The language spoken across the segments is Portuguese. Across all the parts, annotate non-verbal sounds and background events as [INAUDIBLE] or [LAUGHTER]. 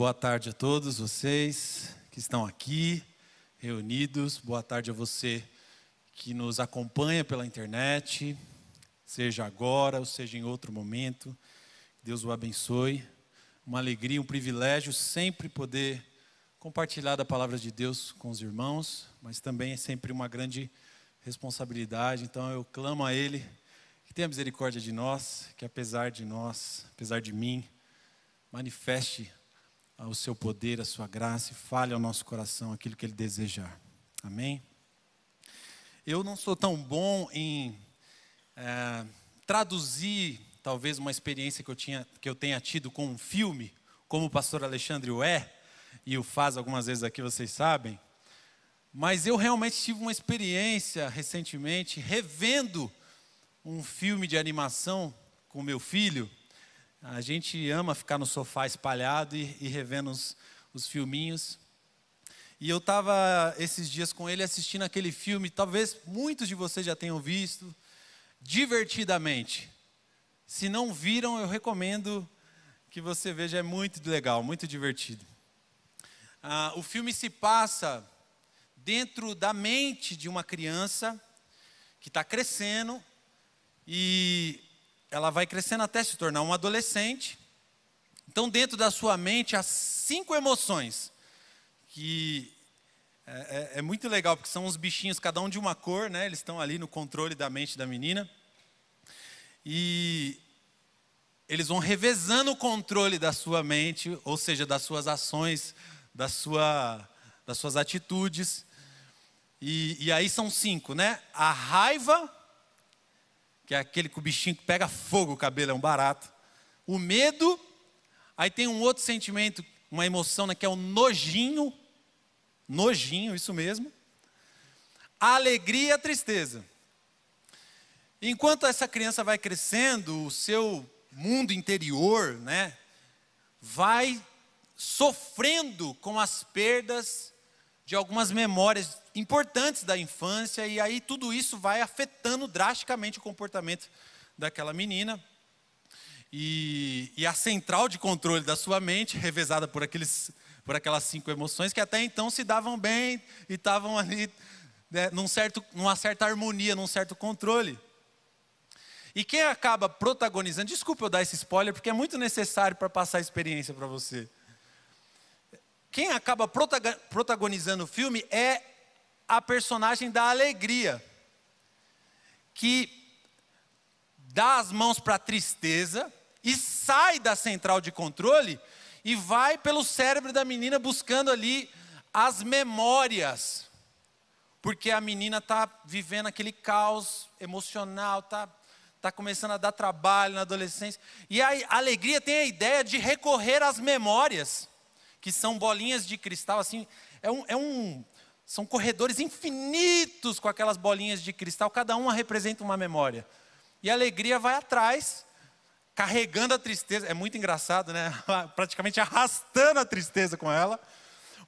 Boa tarde a todos vocês que estão aqui reunidos. Boa tarde a você que nos acompanha pela internet, seja agora ou seja em outro momento. Deus o abençoe. Uma alegria, um privilégio sempre poder compartilhar da palavra de Deus com os irmãos, mas também é sempre uma grande responsabilidade. Então eu clamo a Ele que tenha misericórdia de nós, que apesar de nós, apesar de mim, manifeste o seu poder, a sua graça e fale ao nosso coração aquilo que Ele desejar. Amém? Eu não sou tão bom em é, traduzir talvez uma experiência que eu, tinha, que eu tenha tido com um filme, como o pastor Alexandre o é, e o faz algumas vezes aqui, vocês sabem. Mas eu realmente tive uma experiência recentemente revendo um filme de animação com meu filho. A gente ama ficar no sofá espalhado e, e revendo os, os filminhos. E eu estava esses dias com ele assistindo aquele filme, talvez muitos de vocês já tenham visto, divertidamente. Se não viram, eu recomendo que você veja, é muito legal, muito divertido. Ah, o filme se passa dentro da mente de uma criança que está crescendo e ela vai crescendo até se tornar um adolescente. Então, dentro da sua mente, há cinco emoções que é, é, é, muito legal, porque são uns bichinhos, cada um de uma cor, né? Eles estão ali no controle da mente da menina. E eles vão revezando o controle da sua mente, ou seja, das suas ações, da sua, das suas atitudes. E, e aí são cinco, né? A raiva, que é aquele que o bichinho que pega fogo, o cabelo é um barato. O medo, aí tem um outro sentimento, uma emoção, né, que é o nojinho. Nojinho, isso mesmo. A alegria e a tristeza. Enquanto essa criança vai crescendo, o seu mundo interior, né, vai sofrendo com as perdas de algumas memórias importantes da infância, e aí tudo isso vai afetando drasticamente o comportamento daquela menina. E, e a central de controle da sua mente, revezada por, aqueles, por aquelas cinco emoções que até então se davam bem e estavam ali né, num certo, numa certa harmonia, num certo controle. E quem acaba protagonizando, desculpa eu dar esse spoiler, porque é muito necessário para passar a experiência para você. Quem acaba protagonizando o filme é a personagem da alegria, que dá as mãos para a tristeza e sai da central de controle e vai pelo cérebro da menina buscando ali as memórias. Porque a menina está vivendo aquele caos emocional, está tá começando a dar trabalho na adolescência. E a alegria tem a ideia de recorrer às memórias que são bolinhas de cristal, assim, é um, é um, são corredores infinitos com aquelas bolinhas de cristal, cada uma representa uma memória. E a alegria vai atrás, carregando a tristeza, é muito engraçado, né? [LAUGHS] Praticamente arrastando a tristeza com ela,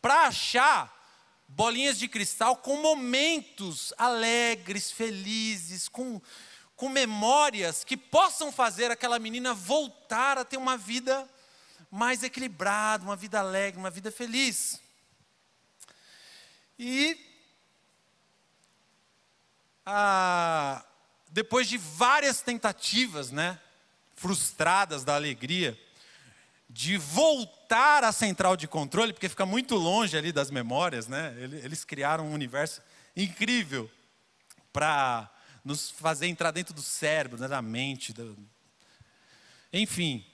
para achar bolinhas de cristal com momentos alegres, felizes, com, com memórias que possam fazer aquela menina voltar a ter uma vida mais equilibrado, uma vida alegre, uma vida feliz. E ah, depois de várias tentativas, né, frustradas da alegria, de voltar à central de controle, porque fica muito longe ali das memórias, né? Eles criaram um universo incrível para nos fazer entrar dentro do cérebro, né, da mente. Enfim,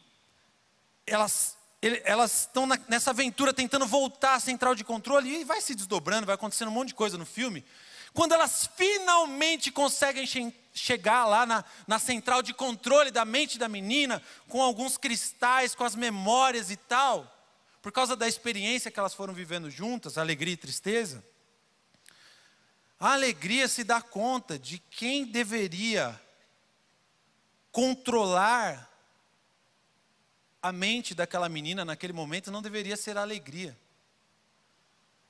elas elas estão nessa aventura tentando voltar à central de controle e vai se desdobrando, vai acontecendo um monte de coisa no filme. Quando elas finalmente conseguem che chegar lá na, na central de controle da mente da menina, com alguns cristais, com as memórias e tal, por causa da experiência que elas foram vivendo juntas, alegria e tristeza, a alegria se dá conta de quem deveria controlar a mente daquela menina naquele momento não deveria ser alegria.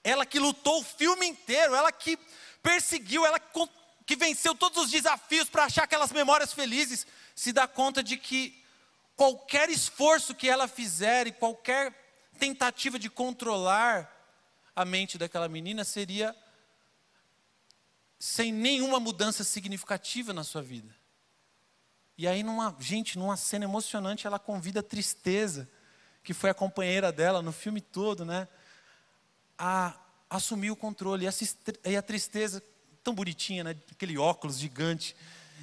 Ela que lutou o filme inteiro, ela que perseguiu, ela que venceu todos os desafios para achar aquelas memórias felizes, se dá conta de que qualquer esforço que ela fizer e qualquer tentativa de controlar a mente daquela menina seria sem nenhuma mudança significativa na sua vida. E aí, numa, gente, numa cena emocionante, ela convida a tristeza, que foi a companheira dela no filme todo, né? A assumir o controle. E a tristeza, tão bonitinha, né? Aquele óculos gigante.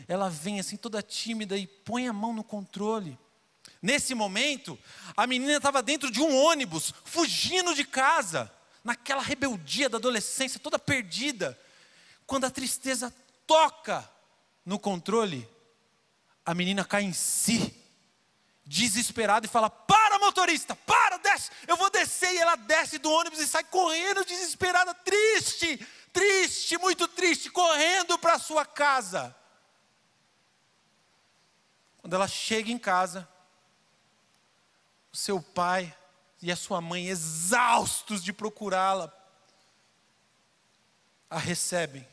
Ela vem assim, toda tímida e põe a mão no controle. Nesse momento, a menina estava dentro de um ônibus, fugindo de casa, naquela rebeldia da adolescência, toda perdida. Quando a tristeza toca no controle, a menina cai em si, desesperada, e fala: Para, motorista, para, desce, eu vou descer. E ela desce do ônibus e sai correndo, desesperada, triste, triste, muito triste, correndo para sua casa. Quando ela chega em casa, o seu pai e a sua mãe, exaustos de procurá-la, a recebem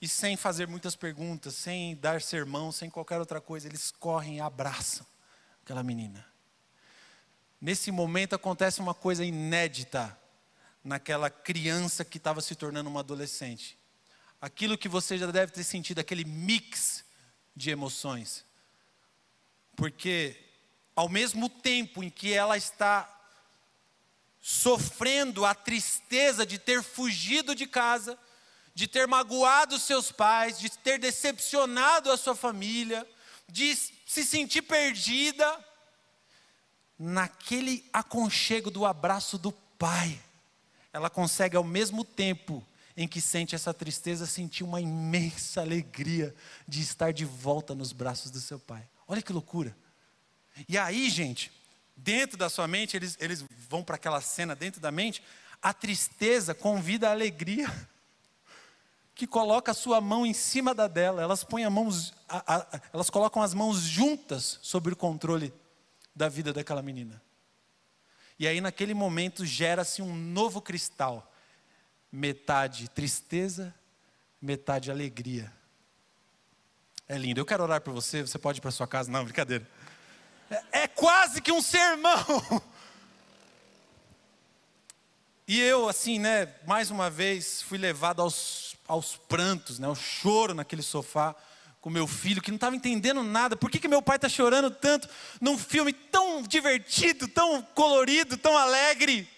e sem fazer muitas perguntas, sem dar sermão, sem qualquer outra coisa, eles correm e abraçam aquela menina. Nesse momento acontece uma coisa inédita naquela criança que estava se tornando uma adolescente. Aquilo que você já deve ter sentido, aquele mix de emoções. Porque ao mesmo tempo em que ela está sofrendo a tristeza de ter fugido de casa, de ter magoado seus pais, de ter decepcionado a sua família, de se sentir perdida, naquele aconchego do abraço do pai, ela consegue ao mesmo tempo em que sente essa tristeza, sentir uma imensa alegria de estar de volta nos braços do seu pai. Olha que loucura. E aí, gente, dentro da sua mente, eles, eles vão para aquela cena dentro da mente, a tristeza convida a alegria [LAUGHS] que coloca a sua mão em cima da dela, elas põem a mãos, a, a, elas colocam as mãos juntas sobre o controle da vida daquela menina. E aí naquele momento gera-se um novo cristal, metade tristeza, metade alegria. É lindo. Eu quero orar por você. Você pode ir para sua casa? Não, brincadeira. É, é quase que um sermão. [LAUGHS] E eu, assim, né, mais uma vez, fui levado aos aos prantos, né, ao choro naquele sofá com meu filho, que não estava entendendo nada. Por que, que meu pai está chorando tanto num filme tão divertido, tão colorido, tão alegre?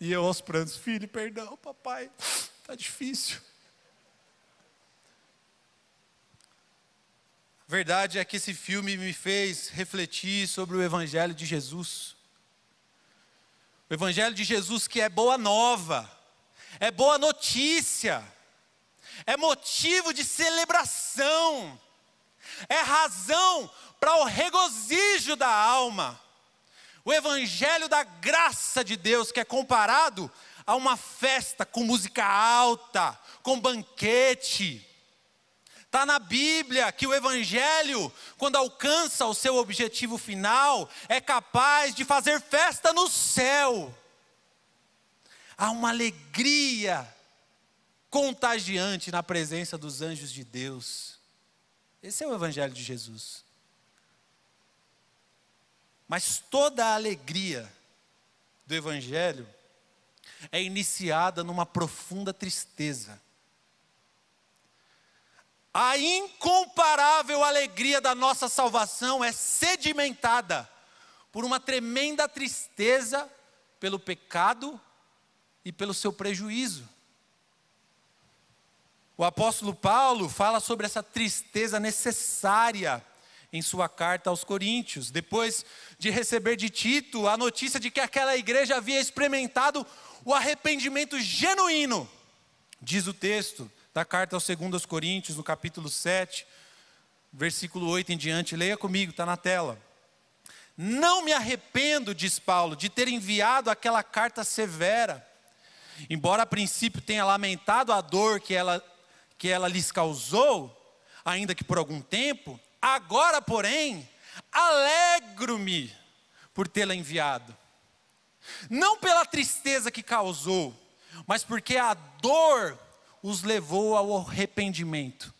E eu aos prantos, filho, perdão, papai, está difícil. A verdade é que esse filme me fez refletir sobre o Evangelho de Jesus. O Evangelho de Jesus que é boa nova, é boa notícia é motivo de celebração, é razão para o regozijo da alma. O evangelho da graça de Deus, que é comparado a uma festa com música alta, com banquete. Está na Bíblia que o Evangelho, quando alcança o seu objetivo final, é capaz de fazer festa no céu. Há uma alegria contagiante na presença dos anjos de Deus. Esse é o Evangelho de Jesus. Mas toda a alegria do Evangelho é iniciada numa profunda tristeza. A incomparável alegria da nossa salvação é sedimentada por uma tremenda tristeza pelo pecado e pelo seu prejuízo. O apóstolo Paulo fala sobre essa tristeza necessária em sua carta aos Coríntios, depois de receber de Tito a notícia de que aquela igreja havia experimentado o arrependimento genuíno. Diz o texto da carta aos 2 Coríntios, no capítulo 7, versículo 8 em diante, leia comigo, está na tela. Não me arrependo, diz Paulo, de ter enviado aquela carta severa, embora a princípio tenha lamentado a dor que ela que ela lhes causou, ainda que por algum tempo, agora, porém, alegro-me por tê-la enviado. Não pela tristeza que causou, mas porque a dor os levou ao arrependimento.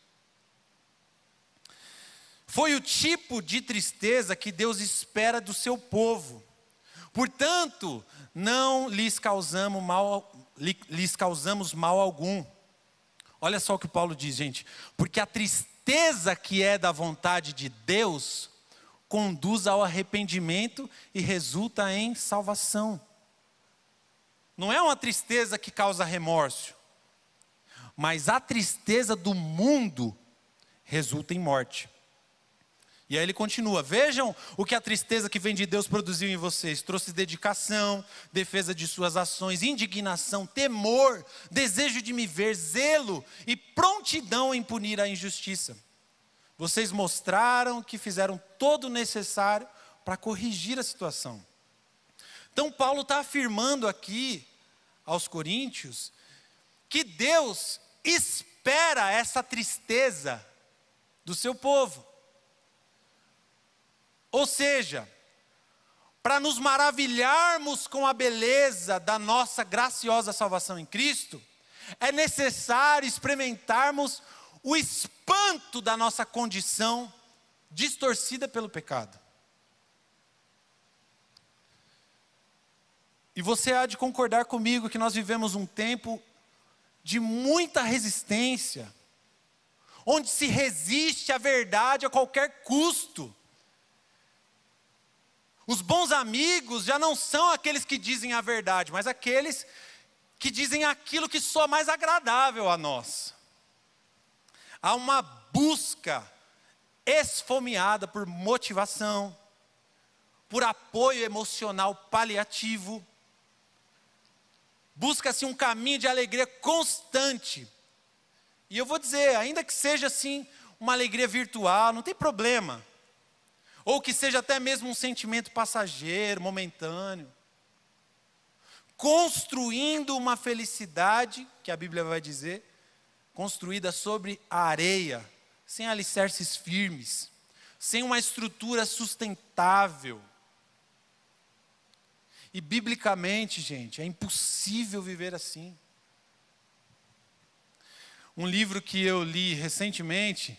Foi o tipo de tristeza que Deus espera do seu povo, Portanto, não lhes causamos mal, lhes causamos mal algum. Olha só o que Paulo diz, gente. Porque a tristeza que é da vontade de Deus conduz ao arrependimento e resulta em salvação. Não é uma tristeza que causa remorso, mas a tristeza do mundo resulta em morte. E aí ele continua: Vejam o que a tristeza que vem de Deus produziu em vocês. Trouxe dedicação, defesa de suas ações, indignação, temor, desejo de me ver, zelo e prontidão em punir a injustiça. Vocês mostraram que fizeram todo o necessário para corrigir a situação. Então, Paulo está afirmando aqui aos Coríntios que Deus espera essa tristeza do seu povo. Ou seja, para nos maravilharmos com a beleza da nossa graciosa salvação em Cristo, é necessário experimentarmos o espanto da nossa condição distorcida pelo pecado. E você há de concordar comigo que nós vivemos um tempo de muita resistência, onde se resiste à verdade a qualquer custo. Os bons amigos já não são aqueles que dizem a verdade, mas aqueles que dizem aquilo que soa mais agradável a nós. Há uma busca esfomeada por motivação, por apoio emocional paliativo. Busca-se um caminho de alegria constante. E eu vou dizer, ainda que seja assim, uma alegria virtual, não tem problema ou que seja até mesmo um sentimento passageiro, momentâneo, construindo uma felicidade, que a Bíblia vai dizer, construída sobre a areia, sem alicerces firmes, sem uma estrutura sustentável. E biblicamente, gente, é impossível viver assim. Um livro que eu li recentemente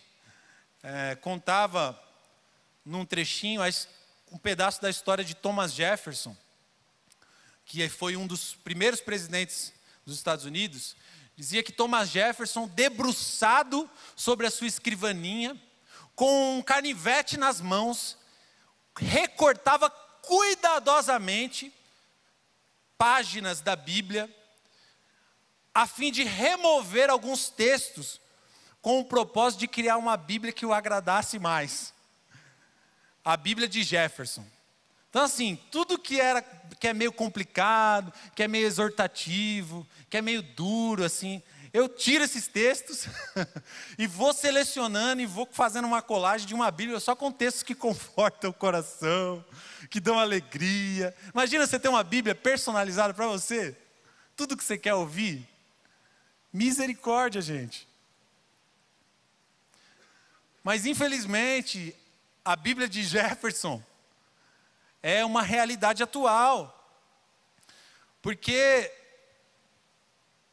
é, contava num trechinho um pedaço da história de Thomas Jefferson, que foi um dos primeiros presidentes dos Estados Unidos, dizia que Thomas Jefferson, debruçado sobre a sua escrivaninha, com um canivete nas mãos, recortava cuidadosamente páginas da Bíblia, a fim de remover alguns textos, com o propósito de criar uma Bíblia que o agradasse mais a Bíblia de Jefferson. Então, assim, tudo que, era, que é meio complicado, que é meio exortativo, que é meio duro, assim, eu tiro esses textos [LAUGHS] e vou selecionando e vou fazendo uma colagem de uma Bíblia só com textos que [LAUGHS] confortam o coração, que dão alegria. Imagina você ter uma Bíblia personalizada para você, tudo que você quer ouvir. Misericórdia, gente. Mas infelizmente, a Bíblia de Jefferson é uma realidade atual. Porque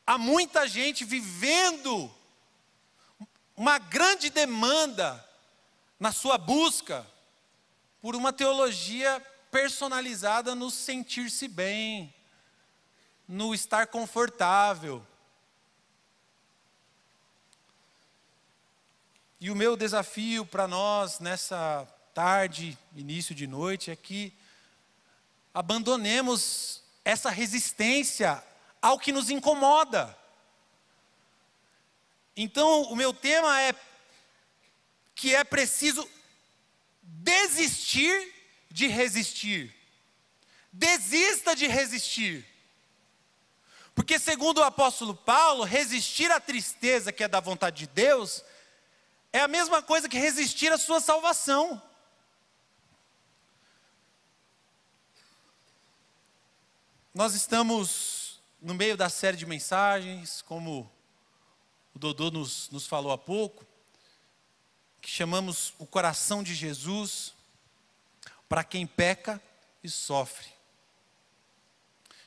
há muita gente vivendo uma grande demanda na sua busca por uma teologia personalizada no sentir-se bem, no estar confortável. E o meu desafio para nós nessa tarde, início de noite, é que abandonemos essa resistência ao que nos incomoda. Então, o meu tema é que é preciso desistir de resistir. Desista de resistir. Porque, segundo o apóstolo Paulo, resistir à tristeza que é da vontade de Deus é a mesma coisa que resistir à sua salvação. Nós estamos no meio da série de mensagens, como o Dodô nos, nos falou há pouco, que chamamos o coração de Jesus para quem peca e sofre.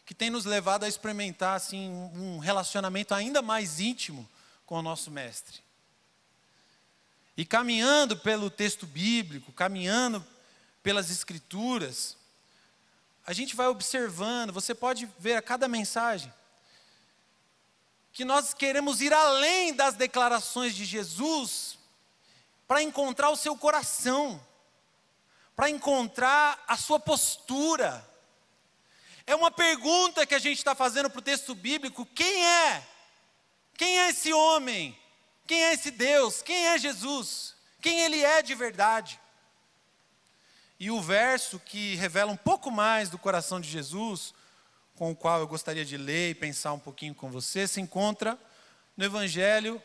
Que tem nos levado a experimentar assim, um relacionamento ainda mais íntimo com o nosso Mestre. E caminhando pelo texto bíblico, caminhando pelas Escrituras, a gente vai observando, você pode ver a cada mensagem, que nós queremos ir além das declarações de Jesus para encontrar o seu coração, para encontrar a sua postura. É uma pergunta que a gente está fazendo para o texto bíblico: quem é? Quem é esse homem? Quem é esse Deus? Quem é Jesus? Quem ele é de verdade? E o verso que revela um pouco mais do coração de Jesus, com o qual eu gostaria de ler e pensar um pouquinho com você, se encontra no Evangelho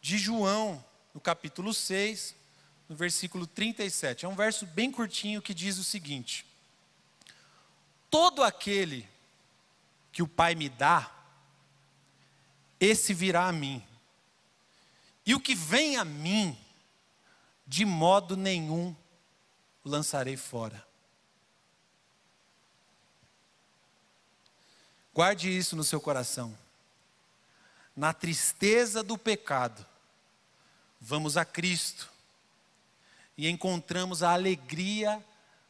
de João, no capítulo 6, no versículo 37. É um verso bem curtinho que diz o seguinte: Todo aquele que o Pai me dá, esse virá a mim. E o que vem a mim, de modo nenhum lançarei fora. Guarde isso no seu coração. Na tristeza do pecado, vamos a Cristo e encontramos a alegria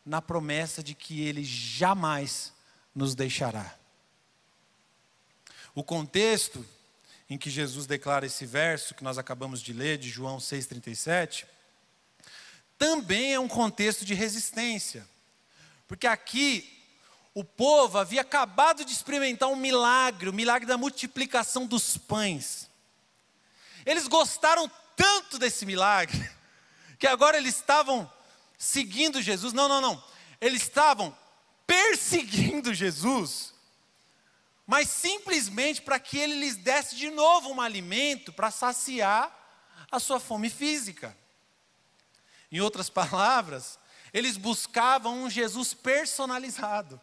na promessa de que Ele jamais nos deixará. O contexto em que Jesus declara esse verso que nós acabamos de ler, de João 6,37, também é um contexto de resistência. Porque aqui o povo havia acabado de experimentar um milagre, o milagre da multiplicação dos pães. Eles gostaram tanto desse milagre, [LAUGHS] que agora eles estavam seguindo Jesus. Não, não, não. Eles estavam perseguindo Jesus, mas simplesmente para que ele lhes desse de novo um alimento para saciar a sua fome física. Em outras [LAUGHS] palavras, eles buscavam um Jesus personalizado.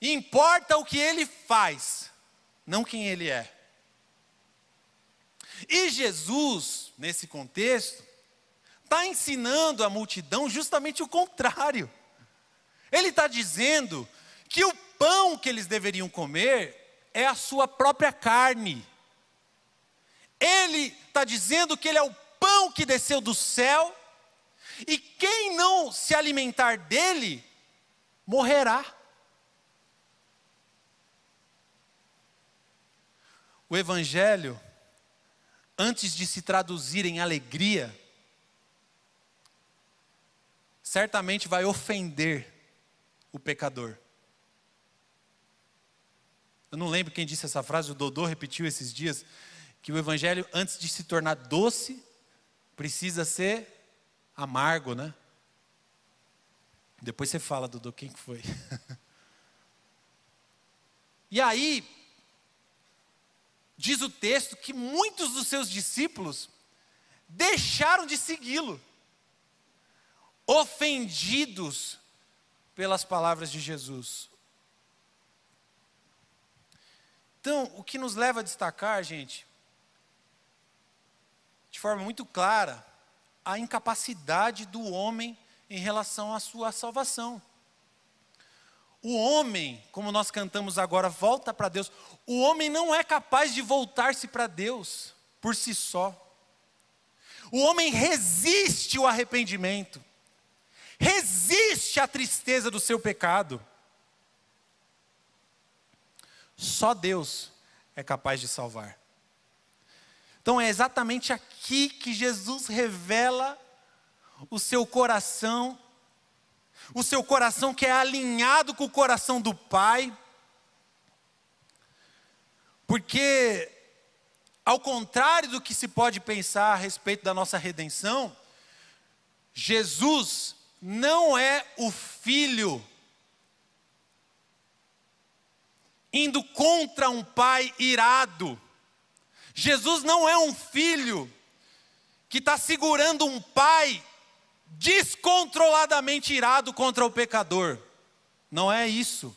Importa o que ele faz, não quem ele é. E Jesus, nesse contexto, está ensinando a multidão justamente o contrário. Ele está dizendo que o pão que eles deveriam comer é a sua própria carne. Ele está dizendo que ele é o pão que desceu do céu, e quem não se alimentar dele, morrerá. O Evangelho, antes de se traduzir em alegria, certamente vai ofender o pecador. Eu não lembro quem disse essa frase, o Dodô repetiu esses dias, que o Evangelho, antes de se tornar doce, precisa ser amargo, né? Depois você fala, Dudu, quem que foi? [LAUGHS] e aí, diz o texto que muitos dos seus discípulos deixaram de segui-lo, ofendidos pelas palavras de Jesus. Então, o que nos leva a destacar, gente, de forma muito clara a incapacidade do homem em relação à sua salvação. O homem, como nós cantamos agora, volta para Deus. O homem não é capaz de voltar-se para Deus por si só. O homem resiste o arrependimento, resiste à tristeza do seu pecado. Só Deus é capaz de salvar. Então é exatamente aqui que Jesus revela o seu coração, o seu coração que é alinhado com o coração do Pai, porque, ao contrário do que se pode pensar a respeito da nossa redenção, Jesus não é o filho indo contra um pai irado. Jesus não é um filho que está segurando um pai descontroladamente irado contra o pecador. Não é isso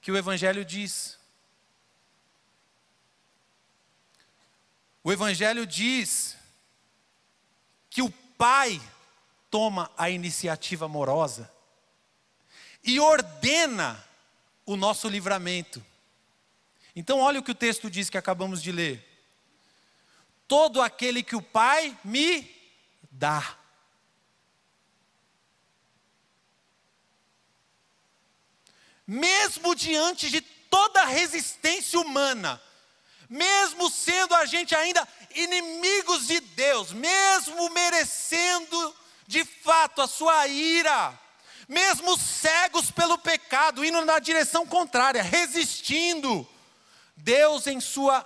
que o Evangelho diz. O Evangelho diz que o pai toma a iniciativa amorosa e ordena o nosso livramento. Então, olha o que o texto diz que acabamos de ler todo aquele que o Pai me dá. mesmo diante de toda resistência humana, mesmo sendo a gente ainda inimigos de Deus, mesmo merecendo de fato a sua ira, mesmo cegos pelo pecado, indo na direção contrária, resistindo, Deus, em Sua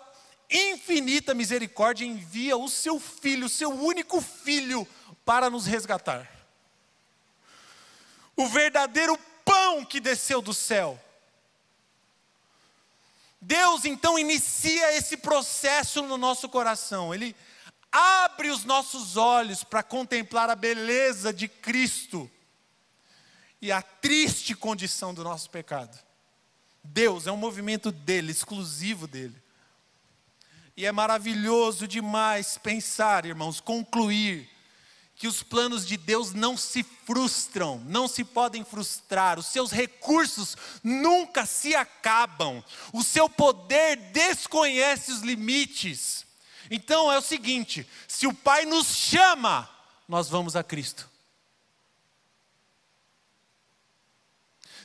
infinita misericórdia, envia o Seu Filho, o Seu único Filho, para nos resgatar. O verdadeiro pão que desceu do céu. Deus então inicia esse processo no nosso coração. Ele abre os nossos olhos para contemplar a beleza de Cristo e a triste condição do nosso pecado. Deus é um movimento dele, exclusivo dele. E é maravilhoso demais pensar, irmãos, concluir que os planos de Deus não se frustram, não se podem frustrar, os seus recursos nunca se acabam, o seu poder desconhece os limites. Então é o seguinte: se o Pai nos chama, nós vamos a Cristo.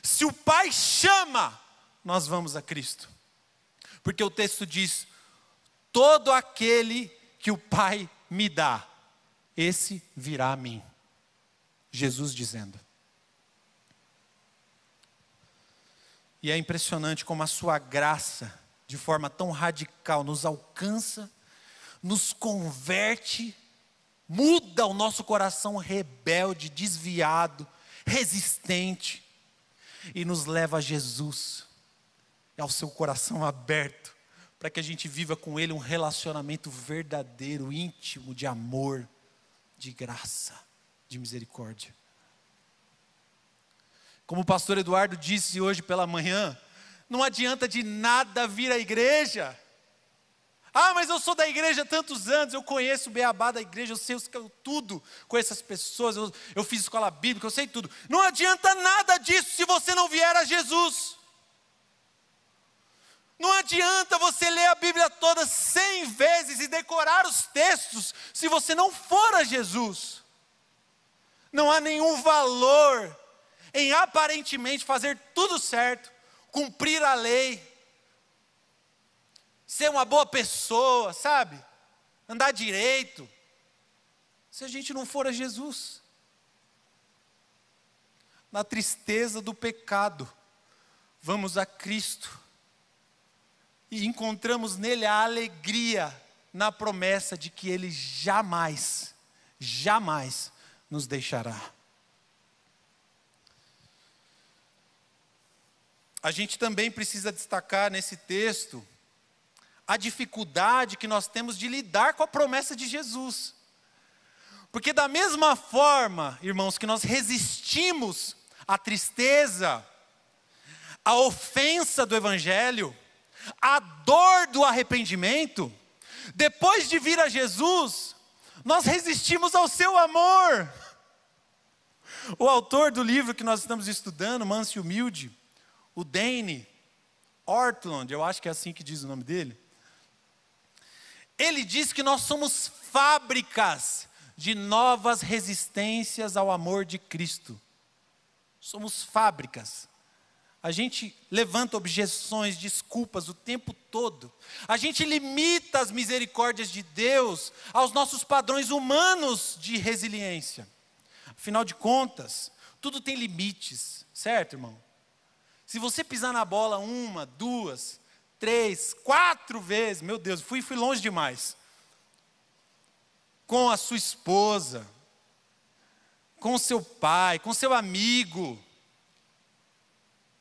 Se o Pai chama, nós vamos a Cristo. Porque o texto diz: todo aquele que o Pai me dá, esse virá a mim. Jesus dizendo. E é impressionante como a sua graça, de forma tão radical, nos alcança, nos converte, muda o nosso coração rebelde, desviado, resistente, e nos leva a Jesus, ao seu coração aberto, para que a gente viva com Ele um relacionamento verdadeiro, íntimo, de amor, de graça, de misericórdia. Como o pastor Eduardo disse hoje pela manhã, não adianta de nada vir à igreja. Ah, mas eu sou da igreja há tantos anos, eu conheço o beabá da igreja, eu sei tudo com essas pessoas, eu, eu fiz escola bíblica, eu sei tudo. Não adianta nada disso se você não vier a Jesus. Não adianta você ler a Bíblia toda cem vezes e decorar os textos se você não for a Jesus. Não há nenhum valor em aparentemente fazer tudo certo, cumprir a lei, ser uma boa pessoa, sabe? Andar direito, se a gente não for a Jesus. Na tristeza do pecado, vamos a Cristo e encontramos nele a alegria na promessa de que ele jamais, jamais nos deixará. A gente também precisa destacar nesse texto a dificuldade que nós temos de lidar com a promessa de Jesus. Porque, da mesma forma, irmãos, que nós resistimos à tristeza, à ofensa do Evangelho, a dor do arrependimento, depois de vir a Jesus, nós resistimos ao seu amor. O autor do livro que nós estamos estudando, Manso e Humilde, o Dane Ortland, eu acho que é assim que diz o nome dele, ele diz que nós somos fábricas de novas resistências ao amor de Cristo. Somos fábricas. A gente levanta objeções, desculpas o tempo todo. A gente limita as misericórdias de Deus aos nossos padrões humanos de resiliência. Afinal de contas, tudo tem limites, certo, irmão? Se você pisar na bola uma, duas, três, quatro vezes, meu Deus, fui, fui longe demais. Com a sua esposa, com seu pai, com seu amigo,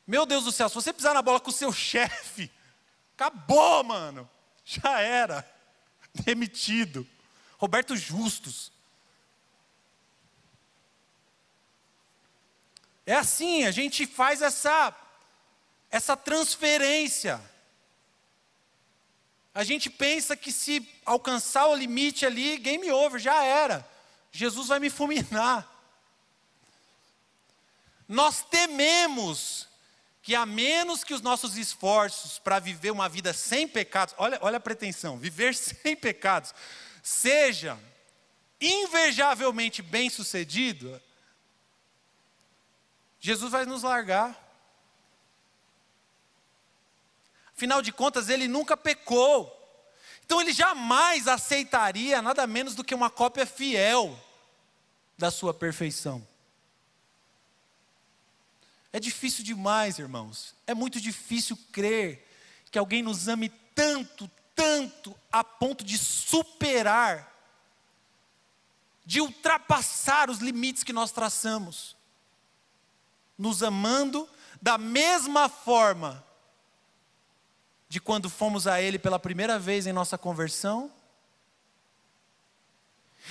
meu Deus do céu, se você pisar na bola com o seu [LAUGHS] chefe, acabou, mano. Já era. [LAUGHS] Demitido. Roberto Justus. É assim, a gente faz essa essa transferência. A gente pensa que se alcançar o limite ali, game over, já era. Jesus vai me fulminar. Nós tememos que a menos que os nossos esforços para viver uma vida sem pecados, olha, olha a pretensão, viver [LAUGHS] sem pecados, seja invejavelmente bem sucedido, Jesus vai nos largar. Afinal de contas, ele nunca pecou. Então ele jamais aceitaria nada menos do que uma cópia fiel da sua perfeição. É difícil demais, irmãos. É muito difícil crer que alguém nos ame tanto, tanto, a ponto de superar, de ultrapassar os limites que nós traçamos, nos amando da mesma forma de quando fomos a Ele pela primeira vez em nossa conversão,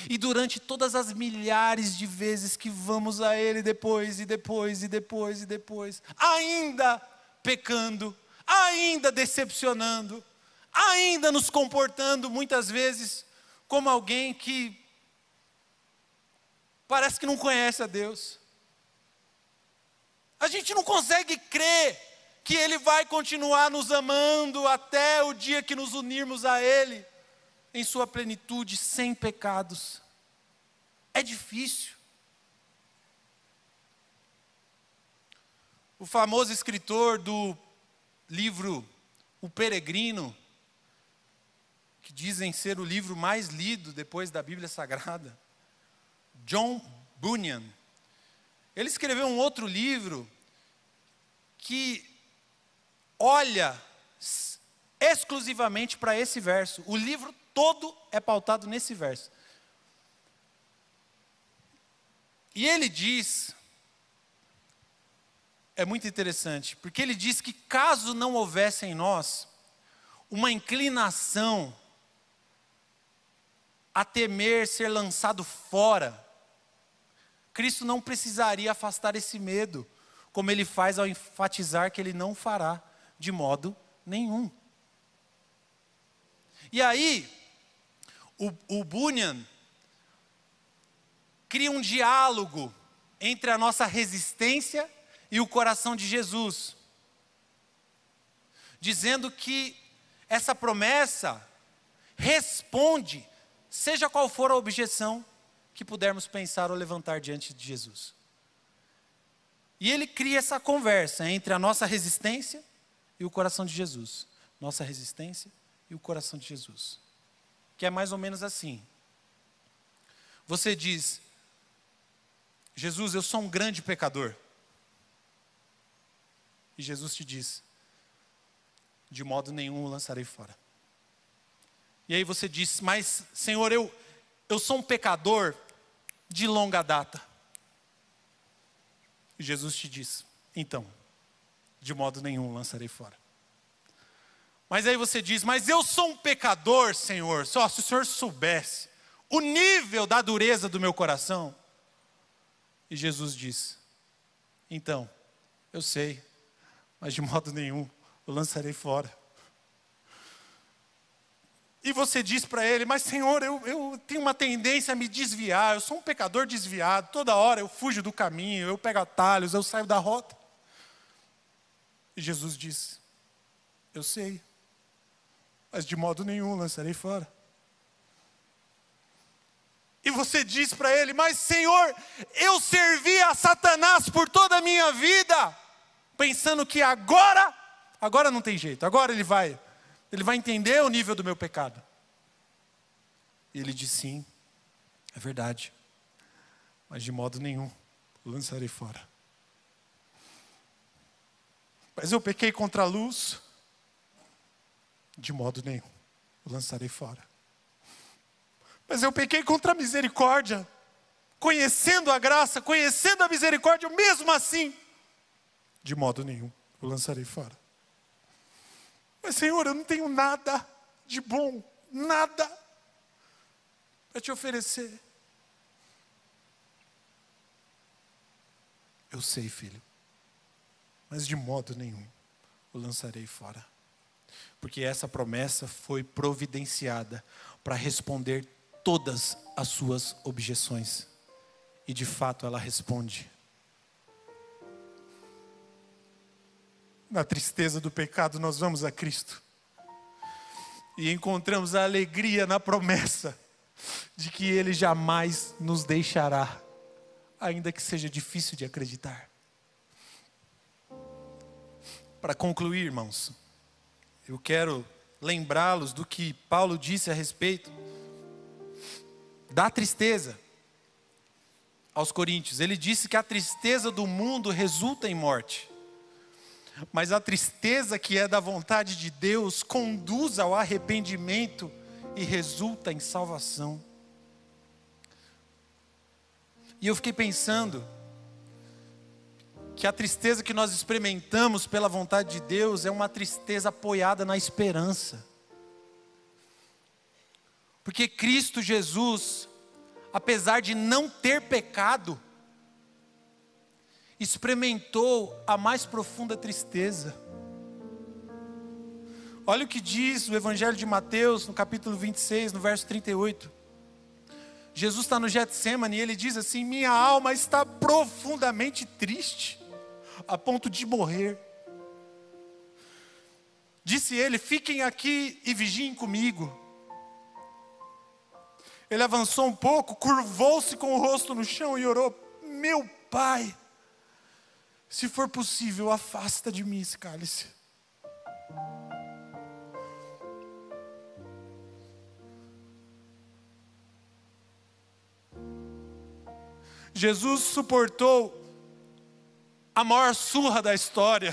e durante todas as milhares de vezes que vamos a Ele depois e depois e depois e depois, ainda pecando, ainda decepcionando, ainda nos comportando muitas vezes como alguém que parece que não conhece a Deus. A gente não consegue crer que Ele vai continuar nos amando até o dia que nos unirmos a Ele em Sua plenitude, sem pecados. É difícil. O famoso escritor do livro O Peregrino, que dizem ser o livro mais lido depois da Bíblia Sagrada, John Bunyan. Ele escreveu um outro livro que olha exclusivamente para esse verso. O livro todo é pautado nesse verso. E ele diz, é muito interessante, porque ele diz que caso não houvesse em nós uma inclinação a temer ser lançado fora, Cristo não precisaria afastar esse medo, como ele faz ao enfatizar que ele não fará de modo nenhum. E aí, o, o Bunyan cria um diálogo entre a nossa resistência e o coração de Jesus, dizendo que essa promessa responde, seja qual for a objeção que pudermos pensar ou levantar diante de Jesus. E ele cria essa conversa entre a nossa resistência e o coração de Jesus. Nossa resistência e o coração de Jesus. Que é mais ou menos assim. Você diz: Jesus, eu sou um grande pecador. E Jesus te diz: De modo nenhum o lançarei fora. E aí você diz: Mas, Senhor, eu, eu sou um pecador de longa data. E Jesus te diz: Então, de modo nenhum lançarei fora. Mas aí você diz: Mas eu sou um pecador, Senhor. Só se o Senhor soubesse o nível da dureza do meu coração. E Jesus diz: Então, eu sei, mas de modo nenhum o lançarei fora. E você diz para ele: Mas Senhor, eu, eu tenho uma tendência a me desviar, eu sou um pecador desviado, toda hora eu fujo do caminho, eu pego atalhos, eu saio da rota. E Jesus diz: Eu sei, mas de modo nenhum lançarei fora. E você diz para ele: Mas Senhor, eu servi a Satanás por toda a minha vida, pensando que agora, agora não tem jeito, agora ele vai ele vai entender o nível do meu pecado. E ele diz: sim, é verdade, mas de modo nenhum lançarei fora. Mas eu pequei contra a luz, de modo nenhum o lançarei fora. Mas eu pequei contra a misericórdia, conhecendo a graça, conhecendo a misericórdia, mesmo assim, de modo nenhum o lançarei fora. Mas, Senhor, eu não tenho nada de bom, nada para te oferecer. Eu sei, filho, mas de modo nenhum o lançarei fora. Porque essa promessa foi providenciada para responder todas as suas objeções. E de fato ela responde. na tristeza do pecado, nós vamos a Cristo e encontramos a alegria na promessa de que Ele jamais nos deixará, ainda que seja difícil de acreditar. Para concluir, irmãos, eu quero lembrá-los do que Paulo disse a respeito da tristeza aos Coríntios. Ele disse que a tristeza do mundo resulta em morte, mas a tristeza que é da vontade de Deus conduz ao arrependimento e resulta em salvação. E eu fiquei pensando que a tristeza que nós experimentamos pela vontade de Deus é uma tristeza apoiada na esperança. Porque Cristo Jesus, apesar de não ter pecado, experimentou a mais profunda tristeza. Olha o que diz o Evangelho de Mateus, no capítulo 26, no verso 38. Jesus está no Getsemane e ele diz assim: Minha alma está profundamente triste, a ponto de morrer. Disse ele: Fiquem aqui e vigiem comigo. Ele avançou um pouco, curvou-se com o rosto no chão e orou: Meu pai, se for possível, afasta de mim esse cálice. Jesus suportou a maior surra da história,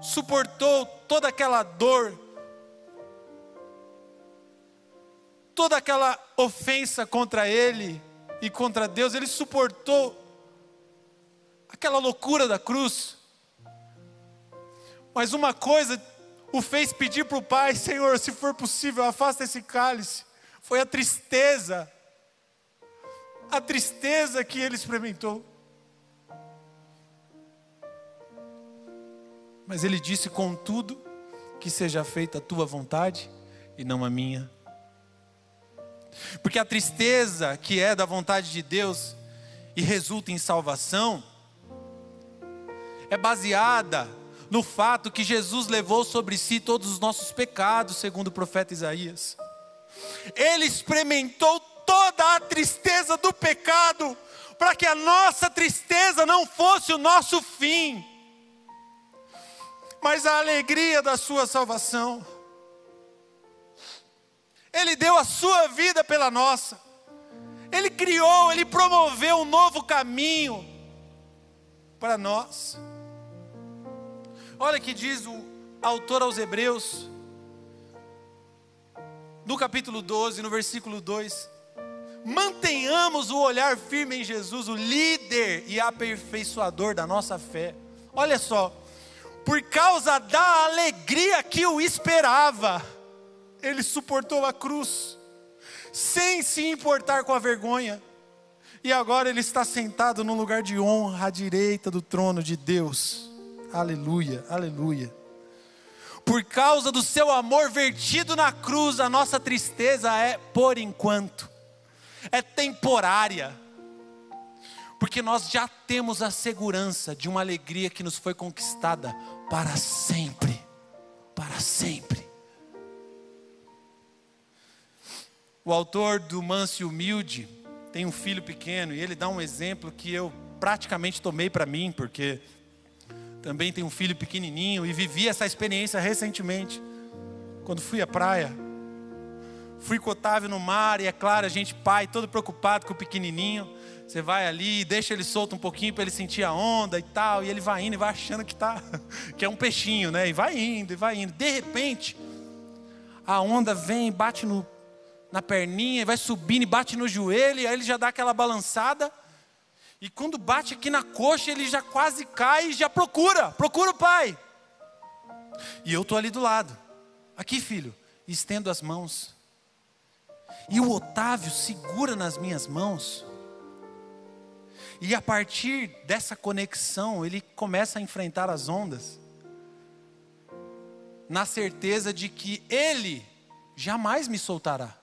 suportou toda aquela dor, toda aquela ofensa contra ele e contra Deus, ele suportou aquela loucura da cruz. Mas uma coisa o fez pedir para o Pai: Senhor, se for possível, afasta esse cálice. Foi a tristeza a tristeza que ele experimentou. Mas ele disse: Contudo, que seja feita a tua vontade e não a minha. Porque a tristeza que é da vontade de Deus e resulta em salvação, é baseada no fato que Jesus levou sobre si todos os nossos pecados, segundo o profeta Isaías. Ele experimentou toda a tristeza do pecado, para que a nossa tristeza não fosse o nosso fim, mas a alegria da sua salvação. Ele deu a sua vida pela nossa, Ele criou, Ele promoveu um novo caminho para nós. Olha que diz o autor aos Hebreus, no capítulo 12, no versículo 2: mantenhamos o olhar firme em Jesus, o líder e aperfeiçoador da nossa fé. Olha só, por causa da alegria que o esperava, ele suportou a cruz, sem se importar com a vergonha, e agora ele está sentado num lugar de honra à direita do trono de Deus. Aleluia, aleluia. Por causa do seu amor vertido na cruz, a nossa tristeza é por enquanto é temporária, porque nós já temos a segurança de uma alegria que nos foi conquistada para sempre. Para sempre. O autor do Manso e Humilde tem um filho pequeno e ele dá um exemplo que eu praticamente tomei para mim, porque também tenho um filho pequenininho e vivi essa experiência recentemente, quando fui à praia. Fui com o Otávio no mar, e é claro, a gente, pai, todo preocupado com o pequenininho. Você vai ali, deixa ele solto um pouquinho para ele sentir a onda e tal, e ele vai indo e vai achando que tá, [LAUGHS] que é um peixinho, né? E vai indo, e vai indo. De repente, a onda vem, bate no, na perninha, e vai subindo e bate no joelho, e aí ele já dá aquela balançada. E quando bate aqui na coxa, ele já quase cai e já procura, procura o pai. E eu tô ali do lado. Aqui, filho, estendo as mãos. E o Otávio segura nas minhas mãos. E a partir dessa conexão, ele começa a enfrentar as ondas, na certeza de que ele jamais me soltará.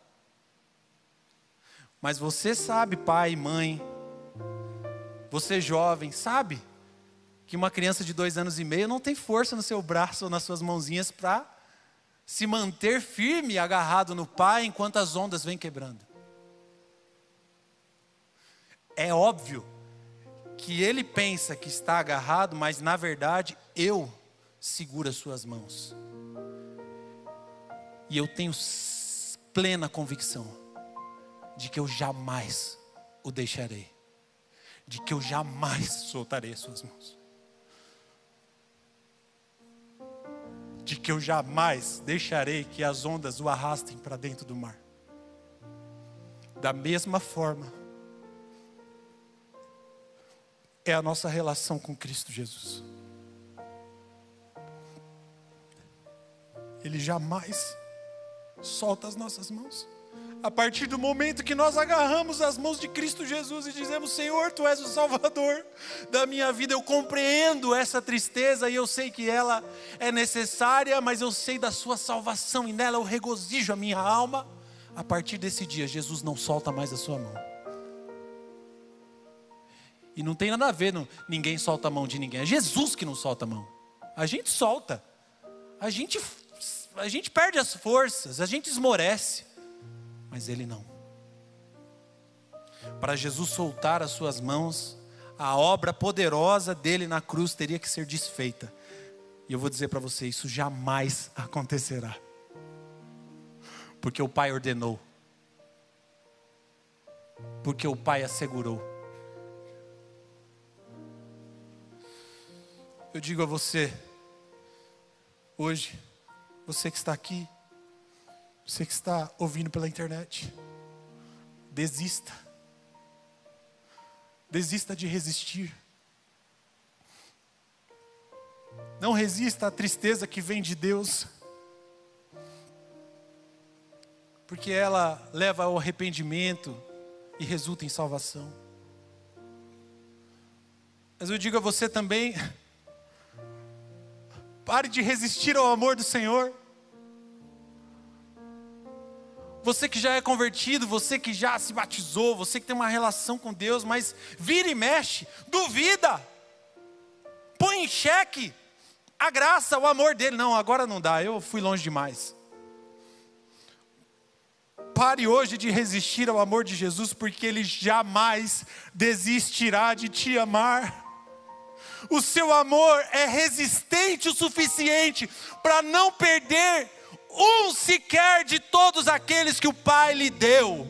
Mas você sabe, pai mãe, você jovem, sabe que uma criança de dois anos e meio não tem força no seu braço ou nas suas mãozinhas para se manter firme agarrado no Pai enquanto as ondas vêm quebrando. É óbvio que ele pensa que está agarrado, mas na verdade eu segura suas mãos. E eu tenho plena convicção de que eu jamais o deixarei, de que eu jamais soltarei suas mãos, de que eu jamais deixarei que as ondas o arrastem para dentro do mar. Da mesma forma, é a nossa relação com Cristo Jesus. Ele jamais solta as nossas mãos. A partir do momento que nós agarramos as mãos de Cristo Jesus e dizemos: Senhor, tu és o Salvador da minha vida, eu compreendo essa tristeza e eu sei que ela é necessária, mas eu sei da Sua salvação e nela eu regozijo a minha alma. A partir desse dia, Jesus não solta mais a sua mão. E não tem nada a ver, não, ninguém solta a mão de ninguém. É Jesus que não solta a mão. A gente solta. A gente a gente perde as forças, a gente esmorece, mas ele não. Para Jesus soltar as suas mãos, a obra poderosa dele na cruz teria que ser desfeita. E eu vou dizer para você: isso jamais [LAUGHS] acontecerá, porque o Pai ordenou, porque o Pai assegurou. Eu digo a você, hoje, você que está aqui, você que está ouvindo pela internet, desista. Desista de resistir. Não resista à tristeza que vem de Deus, porque ela leva ao arrependimento e resulta em salvação. Mas eu digo a você também, Pare de resistir ao amor do Senhor. Você que já é convertido, você que já se batizou, você que tem uma relação com Deus, mas vira e mexe, duvida, põe em xeque a graça, o amor dele. Não, agora não dá, eu fui longe demais. Pare hoje de resistir ao amor de Jesus, porque ele jamais desistirá de te amar o seu amor é resistente o suficiente para não perder um sequer de todos aqueles que o Pai lhe deu.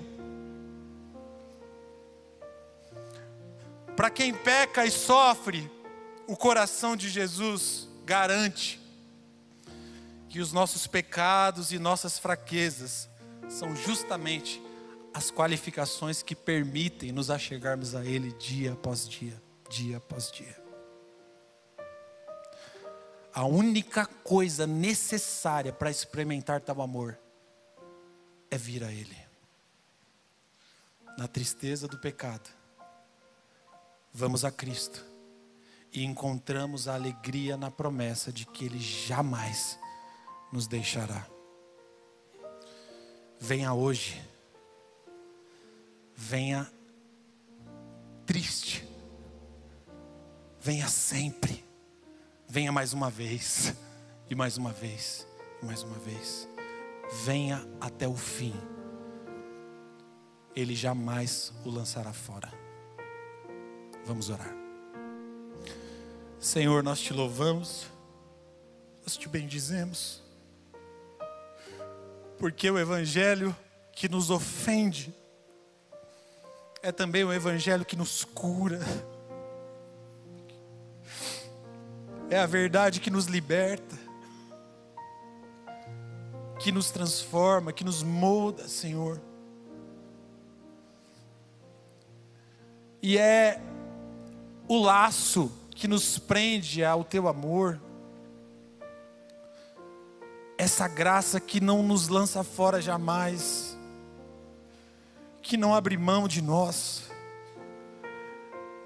Para quem peca e sofre, o coração de Jesus garante que os nossos pecados e nossas fraquezas são justamente as qualificações que permitem nos achegarmos a Ele dia após dia, dia após dia. A única coisa necessária para experimentar tal amor é vir a Ele. Na tristeza do pecado, vamos a Cristo e encontramos a alegria na promessa de que Ele jamais nos deixará. Venha hoje, venha triste, venha sempre Venha mais uma vez, e mais uma vez, e mais uma vez. Venha até o fim. Ele jamais o lançará fora. Vamos orar. Senhor, nós te louvamos, nós te bendizemos, porque o Evangelho que nos ofende é também o Evangelho que nos cura é a verdade que nos liberta, que nos transforma, que nos molda, Senhor. E é o laço que nos prende ao teu amor, essa graça que não nos lança fora jamais, que não abre mão de nós,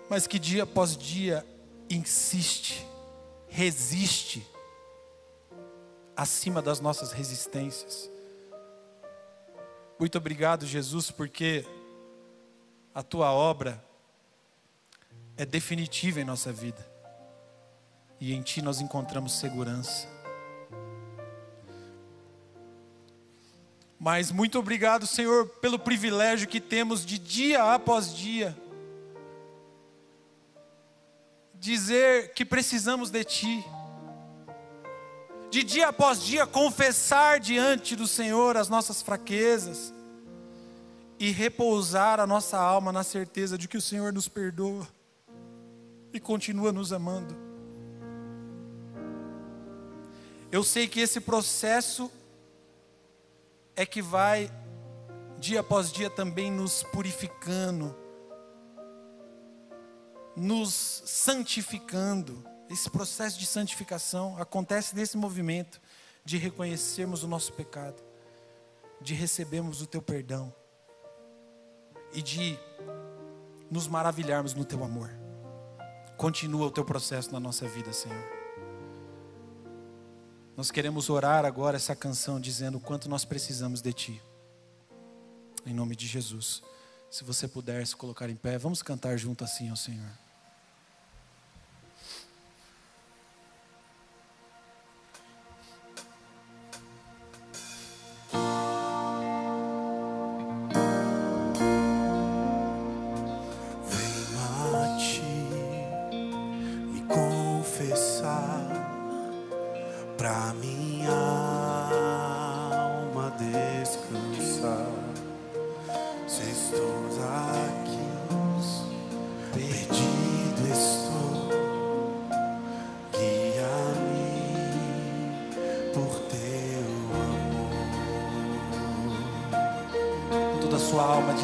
mas que dia após dia insiste resiste acima das nossas resistências. Muito obrigado, Jesus, porque a tua obra é definitiva em nossa vida e em ti nós encontramos segurança. Mas muito obrigado, Senhor, pelo privilégio que temos de dia após dia dizer que precisamos de Ti, de dia após dia confessar diante do Senhor as nossas fraquezas e repousar a nossa alma na certeza de que o Senhor nos perdoa e continua nos amando. Eu sei que esse processo é que vai, dia após dia, também nos purificando, nos santificando. Esse processo de santificação acontece nesse movimento de reconhecermos o nosso pecado, de recebermos o teu perdão e de nos maravilharmos no teu amor. Continua o teu processo na nossa vida, Senhor. Nós queremos orar agora essa canção dizendo o quanto nós precisamos de Ti. Em nome de Jesus. Se você puder se colocar em pé, vamos cantar junto assim ao Senhor.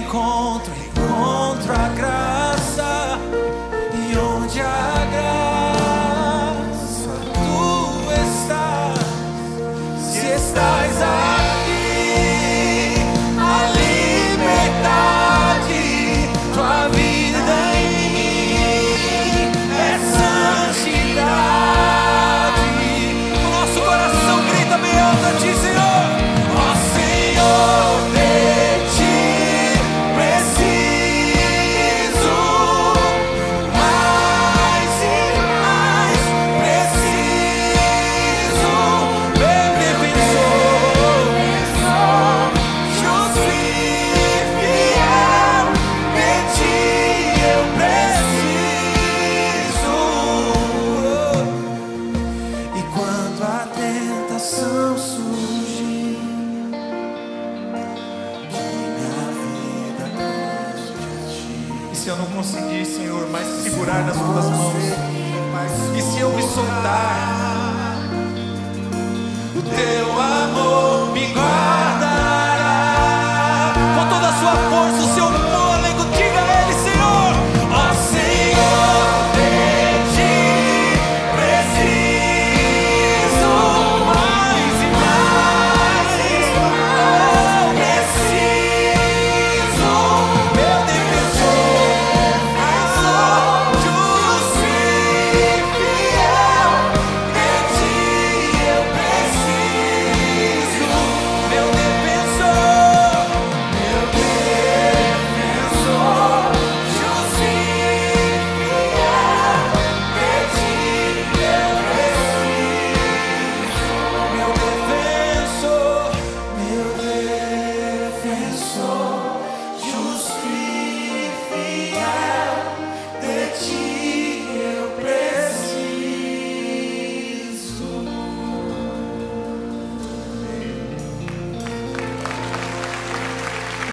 guarda.